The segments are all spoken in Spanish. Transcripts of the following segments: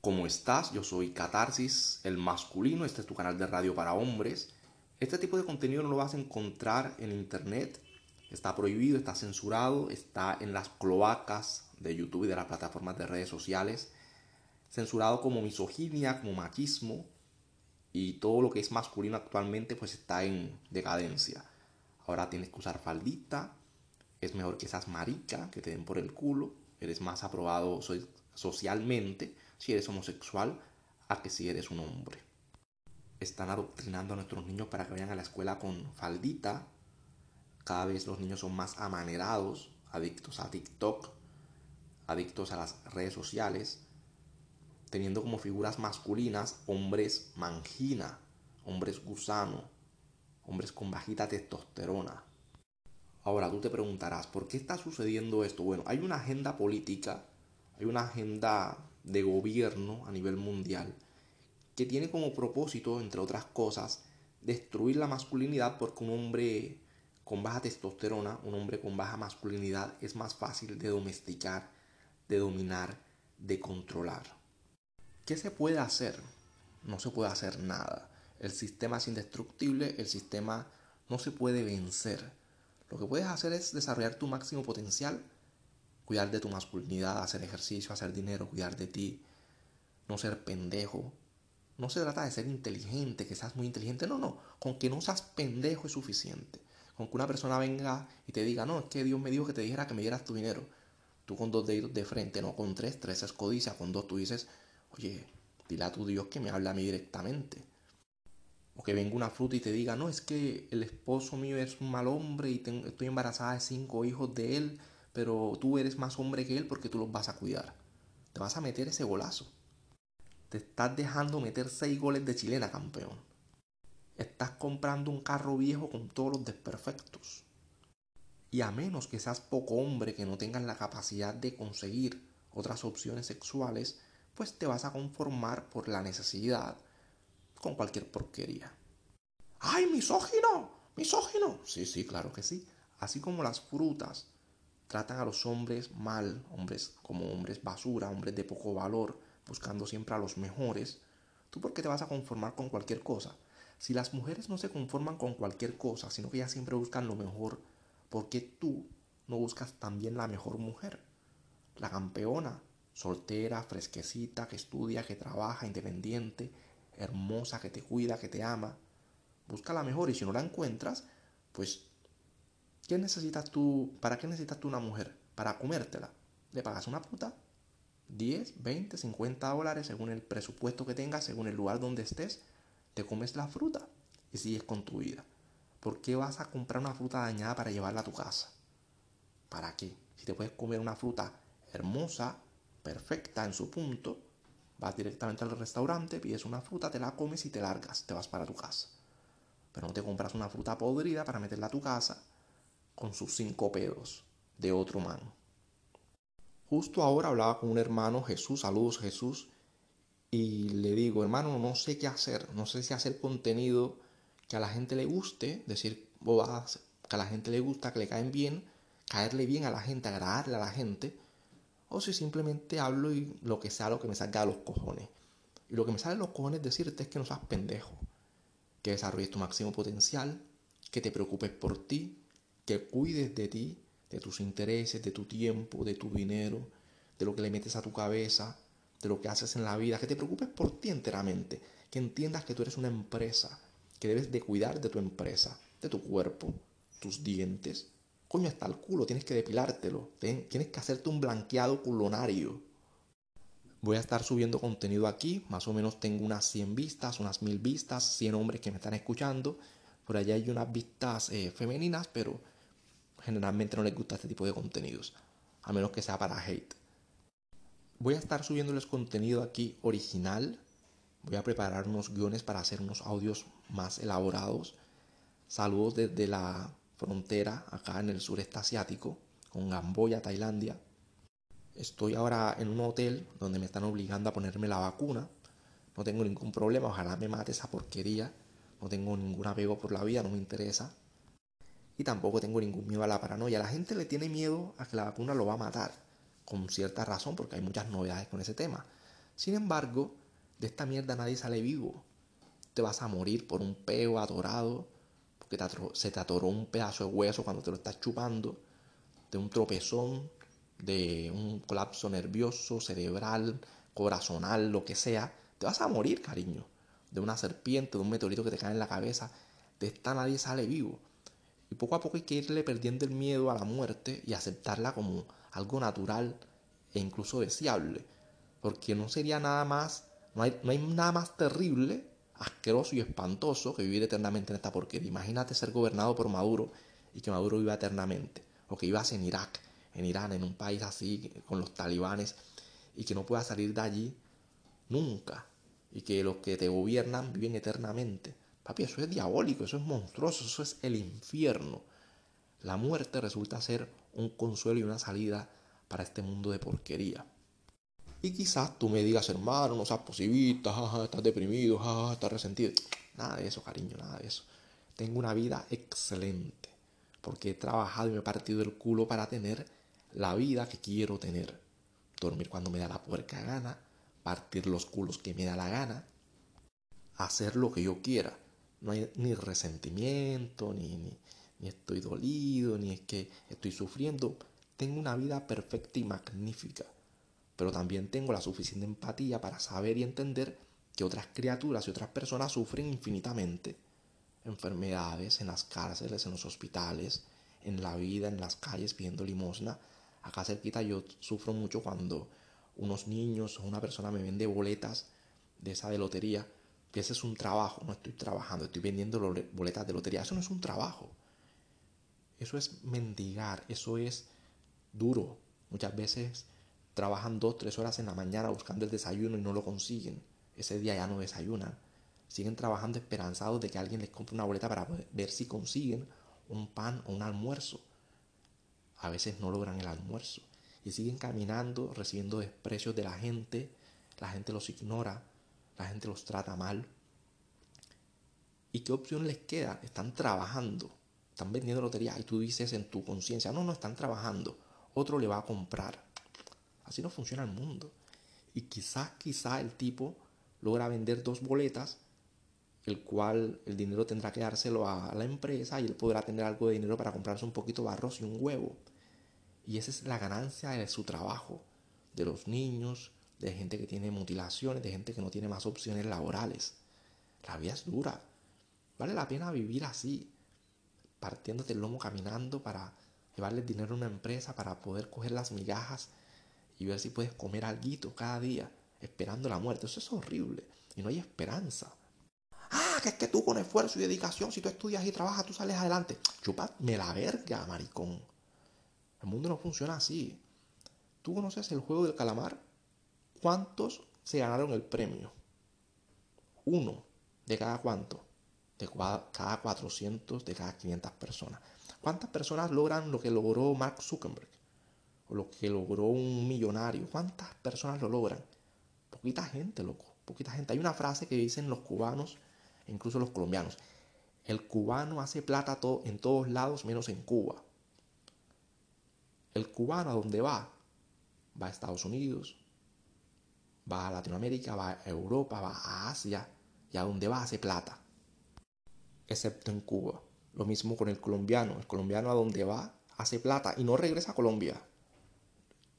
¿Cómo estás? Yo soy Catarsis, el masculino. Este es tu canal de radio para hombres. Este tipo de contenido no lo vas a encontrar en internet. Está prohibido, está censurado, está en las cloacas de YouTube y de las plataformas de redes sociales. Censurado como misoginia, como machismo. Y todo lo que es masculino actualmente pues está en decadencia. Ahora tienes que usar faldita. Es mejor que seas marica, que te den por el culo. Eres más aprobado socialmente si eres homosexual a que si eres un hombre. Están adoctrinando a nuestros niños para que vayan a la escuela con faldita. Cada vez los niños son más amanerados, adictos a TikTok, adictos a las redes sociales, teniendo como figuras masculinas hombres mangina, hombres gusano, hombres con bajita testosterona. Ahora tú te preguntarás, ¿por qué está sucediendo esto? Bueno, hay una agenda política, hay una agenda de gobierno a nivel mundial que tiene como propósito, entre otras cosas, destruir la masculinidad porque un hombre con baja testosterona, un hombre con baja masculinidad es más fácil de domesticar, de dominar, de controlar. ¿Qué se puede hacer? No se puede hacer nada. El sistema es indestructible, el sistema no se puede vencer. Lo que puedes hacer es desarrollar tu máximo potencial cuidar de tu masculinidad, hacer ejercicio, hacer dinero, cuidar de ti, no ser pendejo. No se trata de ser inteligente, que seas muy inteligente, no, no, con que no seas pendejo es suficiente. Con que una persona venga y te diga, no, es que Dios me dijo que te dijera que me dieras tu dinero. Tú con dos dedos de frente, no con tres, tres es codicia, con dos tú dices, oye, dile a tu Dios que me hable a mí directamente. O que venga una fruta y te diga, no, es que el esposo mío es un mal hombre y estoy embarazada de cinco hijos de él pero tú eres más hombre que él porque tú los vas a cuidar. Te vas a meter ese golazo. Te estás dejando meter seis goles de chilena, campeón. Estás comprando un carro viejo con todos los desperfectos. Y a menos que seas poco hombre que no tengas la capacidad de conseguir otras opciones sexuales, pues te vas a conformar por la necesidad con cualquier porquería. ¡Ay, misógino! ¡Misógino! Sí, sí, claro que sí. Así como las frutas tratan a los hombres mal, hombres como hombres basura, hombres de poco valor, buscando siempre a los mejores, ¿tú por qué te vas a conformar con cualquier cosa? Si las mujeres no se conforman con cualquier cosa, sino que ellas siempre buscan lo mejor, ¿por qué tú no buscas también la mejor mujer? La campeona, soltera, fresquecita, que estudia, que trabaja, independiente, hermosa, que te cuida, que te ama. Busca la mejor y si no la encuentras, pues ¿Qué necesitas tú? ¿Para qué necesitas tú una mujer? Para comértela. Le pagas una puta 10, 20, 50 dólares según el presupuesto que tengas, según el lugar donde estés. Te comes la fruta y sigues con tu vida. ¿Por qué vas a comprar una fruta dañada para llevarla a tu casa? ¿Para qué? Si te puedes comer una fruta hermosa, perfecta en su punto, vas directamente al restaurante, pides una fruta, te la comes y te largas, te vas para tu casa. Pero no te compras una fruta podrida para meterla a tu casa con sus cinco pedos de otro man. Justo ahora hablaba con un hermano, Jesús, saludos Jesús, y le digo, hermano, no sé qué hacer, no sé si hacer contenido que a la gente le guste, decir bobadas que a la gente le gusta, que le caen bien, caerle bien a la gente, agradarle a la gente, o si simplemente hablo y lo que sea lo que me salga de los cojones. Y lo que me sale los cojones decirte es que no seas pendejo, que desarrolles tu máximo potencial, que te preocupes por ti, que cuides de ti, de tus intereses, de tu tiempo, de tu dinero, de lo que le metes a tu cabeza, de lo que haces en la vida, que te preocupes por ti enteramente, que entiendas que tú eres una empresa, que debes de cuidar de tu empresa, de tu cuerpo, tus dientes. Coño, hasta el culo, tienes que depilártelo, tienes que hacerte un blanqueado culonario. Voy a estar subiendo contenido aquí, más o menos tengo unas 100 vistas, unas 1000 vistas, 100 hombres que me están escuchando. Por allá hay unas vistas eh, femeninas, pero generalmente no les gusta este tipo de contenidos, a menos que sea para hate. Voy a estar subiéndoles contenido aquí original. Voy a preparar unos guiones para hacer unos audios más elaborados. Saludos desde la frontera acá en el sureste asiático, con Gamboya, Tailandia. Estoy ahora en un hotel donde me están obligando a ponerme la vacuna. No tengo ningún problema, ojalá me mate esa porquería. No tengo ningún apego por la vida, no me interesa y tampoco tengo ningún miedo a la paranoia. La gente le tiene miedo a que la vacuna lo va a matar, con cierta razón, porque hay muchas novedades con ese tema. Sin embargo, de esta mierda nadie sale vivo. Te vas a morir por un peo atorado, porque se te atoró un pedazo de hueso cuando te lo estás chupando, de un tropezón, de un colapso nervioso, cerebral, corazonal, lo que sea. Te vas a morir, cariño. De una serpiente, de un meteorito que te cae en la cabeza. De esta nadie sale vivo. Y poco a poco hay que irle perdiendo el miedo a la muerte y aceptarla como algo natural e incluso deseable. Porque no sería nada más, no hay, no hay nada más terrible, asqueroso y espantoso que vivir eternamente en esta porquería. Imagínate ser gobernado por Maduro y que Maduro viva eternamente. O que vivas en Irak, en Irán, en un país así, con los talibanes, y que no puedas salir de allí nunca. Y que los que te gobiernan viven eternamente. Eso es diabólico, eso es monstruoso, eso es el infierno. La muerte resulta ser un consuelo y una salida para este mundo de porquería. Y quizás tú me digas, hermano, no seas posibilista, estás deprimido, estás resentido. Nada de eso, cariño, nada de eso. Tengo una vida excelente, porque he trabajado y me he partido el culo para tener la vida que quiero tener. Dormir cuando me da la puerca gana, partir los culos que me da la gana, hacer lo que yo quiera no hay ni resentimiento, ni, ni, estoy dolido, ni es que estoy sufriendo. Tengo una vida perfecta y magnífica, pero también tengo la suficiente empatía para saber y entender que otras criaturas y otras personas sufren infinitamente. Enfermedades en las cárceles, en los hospitales, en la vida, en las calles pidiendo limosna. Acá cerquita yo sufro mucho cuando unos niños o una persona me vende boletas de esa de lotería ese es un trabajo, no estoy trabajando, estoy vendiendo boletas de lotería, eso no es un trabajo. Eso es mendigar, eso es duro. Muchas veces trabajan dos, tres horas en la mañana buscando el desayuno y no lo consiguen. Ese día ya no desayunan. Siguen trabajando esperanzados de que alguien les compre una boleta para ver si consiguen un pan o un almuerzo. A veces no logran el almuerzo. Y siguen caminando, recibiendo desprecios de la gente. La gente los ignora la gente los trata mal. ¿Y qué opción les queda? Están trabajando, están vendiendo lotería y tú dices en tu conciencia, no, no están trabajando, otro le va a comprar. Así no funciona el mundo. Y quizás, quizá el tipo logra vender dos boletas, el cual el dinero tendrá que dárselo a la empresa y él podrá tener algo de dinero para comprarse un poquito de arroz y un huevo. Y esa es la ganancia de su trabajo, de los niños, de gente que tiene mutilaciones, de gente que no tiene más opciones laborales. La vida es dura. Vale la pena vivir así, partiéndote el lomo caminando para llevarle dinero a una empresa, para poder coger las migajas y ver si puedes comer algo cada día, esperando la muerte. Eso es horrible y no hay esperanza. Ah, que es que tú con esfuerzo y dedicación, si tú estudias y trabajas, tú sales adelante. me la verga, maricón. El mundo no funciona así. ¿Tú conoces el juego del calamar? ¿Cuántos se ganaron el premio? Uno de cada cuánto? De cada 400, de cada 500 personas. ¿Cuántas personas logran lo que logró Mark Zuckerberg? O lo que logró un millonario. ¿Cuántas personas lo logran? Poquita gente, loco. Poquita gente. Hay una frase que dicen los cubanos e incluso los colombianos. El cubano hace plata en todos lados menos en Cuba. El cubano a donde va, va a Estados Unidos, va a Latinoamérica, va a Europa, va a Asia y a donde va hace plata. Excepto en Cuba. Lo mismo con el colombiano. El colombiano a donde va hace plata y no regresa a Colombia.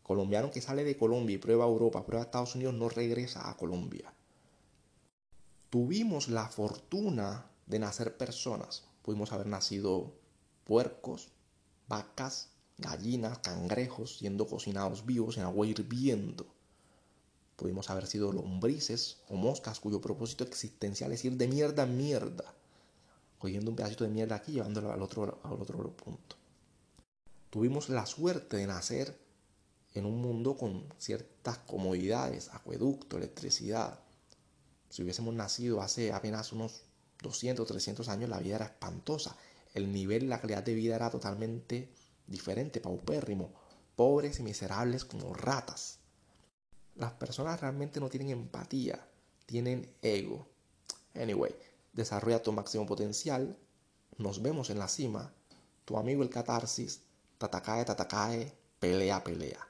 Colombiano que sale de Colombia y prueba Europa, prueba Estados Unidos, no regresa a Colombia. Tuvimos la fortuna de nacer personas. Pudimos haber nacido puercos, vacas, gallinas, cangrejos, siendo cocinados vivos en agua hirviendo Pudimos haber sido lombrices o moscas cuyo propósito existencial es ir de mierda en mierda, cogiendo un pedacito de mierda aquí y llevándolo al otro, al otro punto. Tuvimos la suerte de nacer en un mundo con ciertas comodidades, acueducto, electricidad. Si hubiésemos nacido hace apenas unos 200, 300 años, la vida era espantosa. El nivel, la calidad de vida era totalmente diferente, paupérrimo, pobres y miserables como ratas. Las personas realmente no tienen empatía, tienen ego. Anyway, desarrolla tu máximo potencial. Nos vemos en la cima. Tu amigo el catarsis. Tatakae, tatakae. Pelea, pelea.